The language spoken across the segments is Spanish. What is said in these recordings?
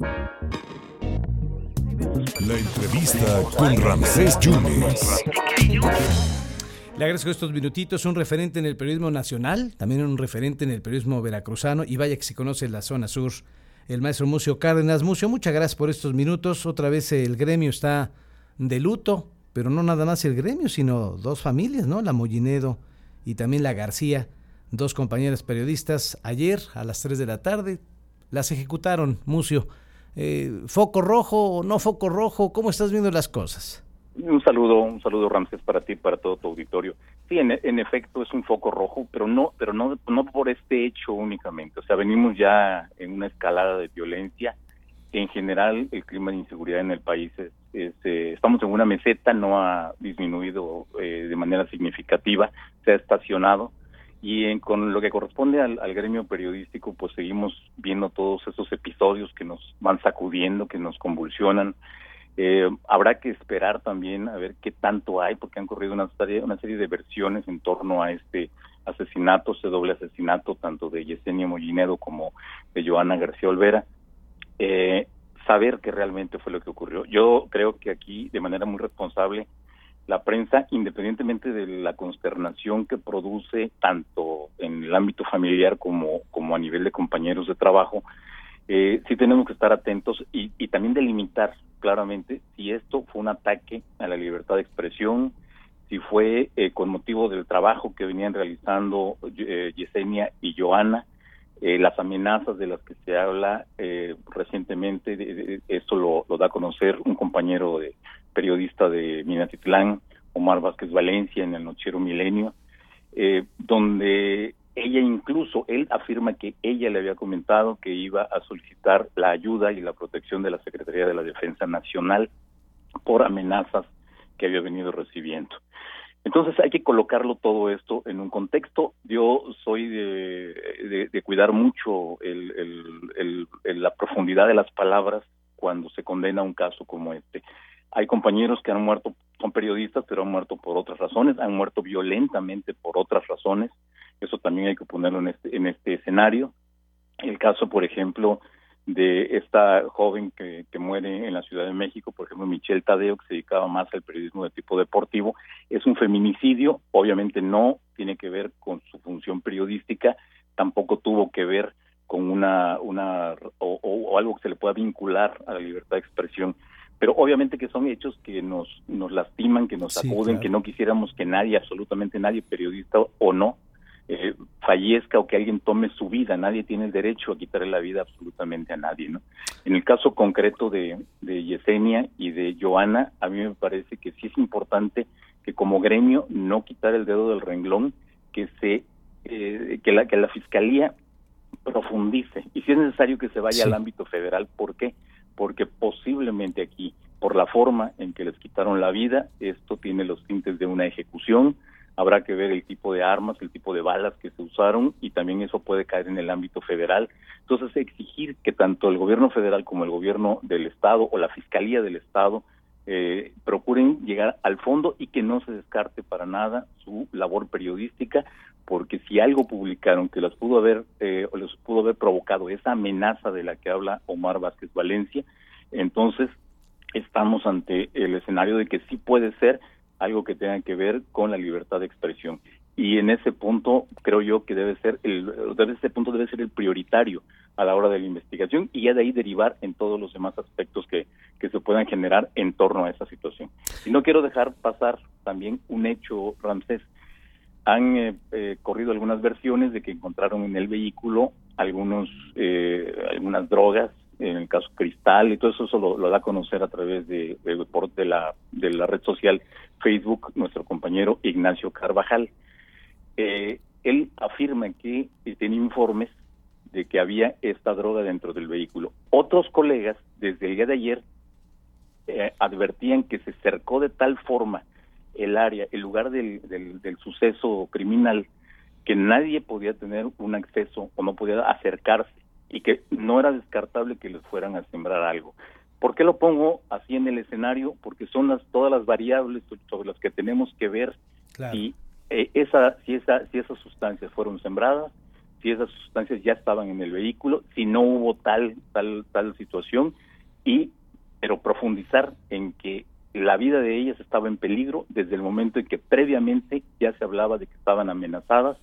La entrevista con Ramsés Yunes. Le agradezco estos minutitos, un referente en el periodismo nacional, también un referente en el periodismo veracruzano, y vaya que si conoce la zona sur, el maestro Mucio Cárdenas. Mucio, muchas gracias por estos minutos. Otra vez el gremio está de luto, pero no nada más el gremio, sino dos familias, ¿no? La Mollinedo y también la García, dos compañeras periodistas, ayer a las 3 de la tarde, las ejecutaron, Mucio. Eh, ¿Foco rojo o no foco rojo? ¿Cómo estás viendo las cosas? Un saludo, un saludo Ramses para ti, para todo tu auditorio. Sí, en, en, efecto es un foco rojo, pero no, pero no, no por este hecho únicamente. O sea, venimos ya en una escalada de violencia. En general, el clima de inseguridad en el país es, eh, estamos en una meseta, no ha disminuido eh, de manera significativa, se ha estacionado y en, con lo que corresponde al, gremio periodístico, pues seguimos viendo todos esos episodios que nos van sacudiendo, que nos convulsionan. Eh, habrá que esperar también a ver qué tanto hay, porque han corrido una serie, una serie de versiones en torno a este asesinato, ese doble asesinato, tanto de Yesenia Mollinedo como de Joana García Olvera. Eh, saber qué realmente fue lo que ocurrió. Yo creo que aquí, de manera muy responsable, la prensa, independientemente de la consternación que produce tanto en el ámbito familiar como, como a nivel de compañeros de trabajo, eh, sí tenemos que estar atentos y, y, también delimitar claramente si esto fue un ataque a la libertad de expresión, si fue eh, con motivo del trabajo que venían realizando eh, Yesenia y Joana, eh, las amenazas de las que se habla eh, recientemente, de, esto lo, da a conocer un compañero de, periodista de Minatitlán, Omar Vázquez Valencia, en el Nochero Milenio, eh, donde ella incluso, él afirma que ella le había comentado que iba a solicitar la ayuda y la protección de la Secretaría de la Defensa Nacional por amenazas que había venido recibiendo. Entonces hay que colocarlo todo esto en un contexto. Yo soy de, de, cuidar mucho el, la profundidad de las palabras cuando se condena un caso como este. Hay compañeros que han muerto, son periodistas, pero han muerto por otras razones, han muerto violentamente por otras razones. Eso también hay que ponerlo en este, en este escenario. El caso, por ejemplo, de esta joven que, que, muere en la Ciudad de México, por ejemplo, Michelle Tadeo, que se dedicaba más al periodismo de tipo deportivo, es un feminicidio, obviamente no tiene que ver con su función periodística, tampoco tuvo que ver con una, una o, algo que se le pueda vincular a la libertad de expresión pero obviamente que son hechos que nos nos lastiman, que nos sí, claro. que no quisiéramos que nadie, absolutamente nadie, periodista o no, eh, fallezca o que alguien tome su vida. Nadie tiene el derecho a quitarle la vida absolutamente a nadie, ¿no? En el caso concreto de, de Yesenia y de Joana, a mí me parece que sí es importante que como gremio no quitar el dedo del renglón, que se eh, que la que la fiscalía profundice y si es necesario que se vaya sí. al ámbito federal, ¿por qué? Porque posiblemente aquí, por la forma en que les quitaron la vida, esto tiene los tintes de una ejecución, habrá que ver el tipo de armas, el tipo de balas que se usaron y también eso puede caer en el ámbito federal. Entonces, exigir que tanto el gobierno federal como el gobierno del Estado o la Fiscalía del Estado eh, procuren llegar al fondo y que no se descarte para nada su labor periodística, porque si algo publicaron que los pudo haber eh, les pudo haber provocado esa amenaza de la que habla Omar Vázquez Valencia, entonces estamos ante el escenario de que sí puede ser algo que tenga que ver con la libertad de expresión y en ese punto creo yo que debe ser el ese punto debe ser el prioritario a la hora de la investigación y ya de ahí derivar en todos los demás aspectos que, que se puedan generar en torno a esa situación. Y no quiero dejar pasar también un hecho, Ramsés. Han eh, eh, corrido algunas versiones de que encontraron en el vehículo algunos eh, algunas drogas, en el caso Cristal, y todo eso, eso lo, da a conocer a través de, de, de, la, de la red social Facebook nuestro compañero Ignacio Carvajal. Eh, él afirma que tiene informes de que había esta droga dentro del vehículo. Otros colegas, desde el día de ayer, eh, advertían que se cercó de tal forma el área, el lugar del, del, del, suceso criminal, que nadie podía tener un acceso o no podía acercarse y que no era descartable que les fueran a sembrar algo. ¿Por qué lo pongo así en el escenario? Porque son las, todas las variables sobre las que tenemos que ver claro. si, eh, esa, si, esa, si esas sustancias fueron sembradas, si esas sustancias ya estaban en el vehículo, si no hubo tal tal tal situación y pero profundizar en que la vida de ellas estaba en peligro desde el momento en que previamente ya se hablaba de que estaban amenazadas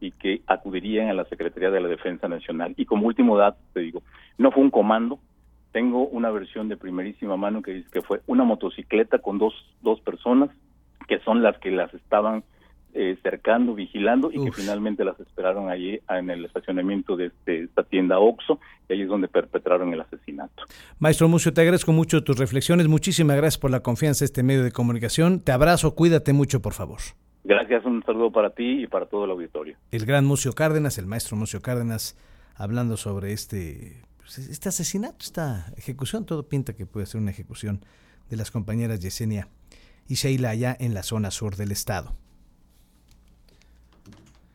y que acudirían a la Secretaría de la Defensa Nacional. Y como último dato, te digo, no fue un comando, tengo una versión de primerísima mano que dice que fue una motocicleta con dos, dos personas que son las que las estaban eh, cercando, vigilando y que finalmente las esperaron allí en el estacionamiento de este, esta tienda Oxo y ahí es donde perpetraron el asesinato. Maestro Mucio, te agradezco mucho tus reflexiones, muchísimas gracias por la confianza en este medio de comunicación, te abrazo, cuídate mucho por favor. Gracias, un saludo para ti y para todo el auditorio. El gran Mucio Cárdenas, el maestro Mucio Cárdenas, hablando sobre este, pues, este asesinato, esta ejecución, todo pinta que puede ser una ejecución de las compañeras Yesenia y Sheila allá en la zona sur del estado.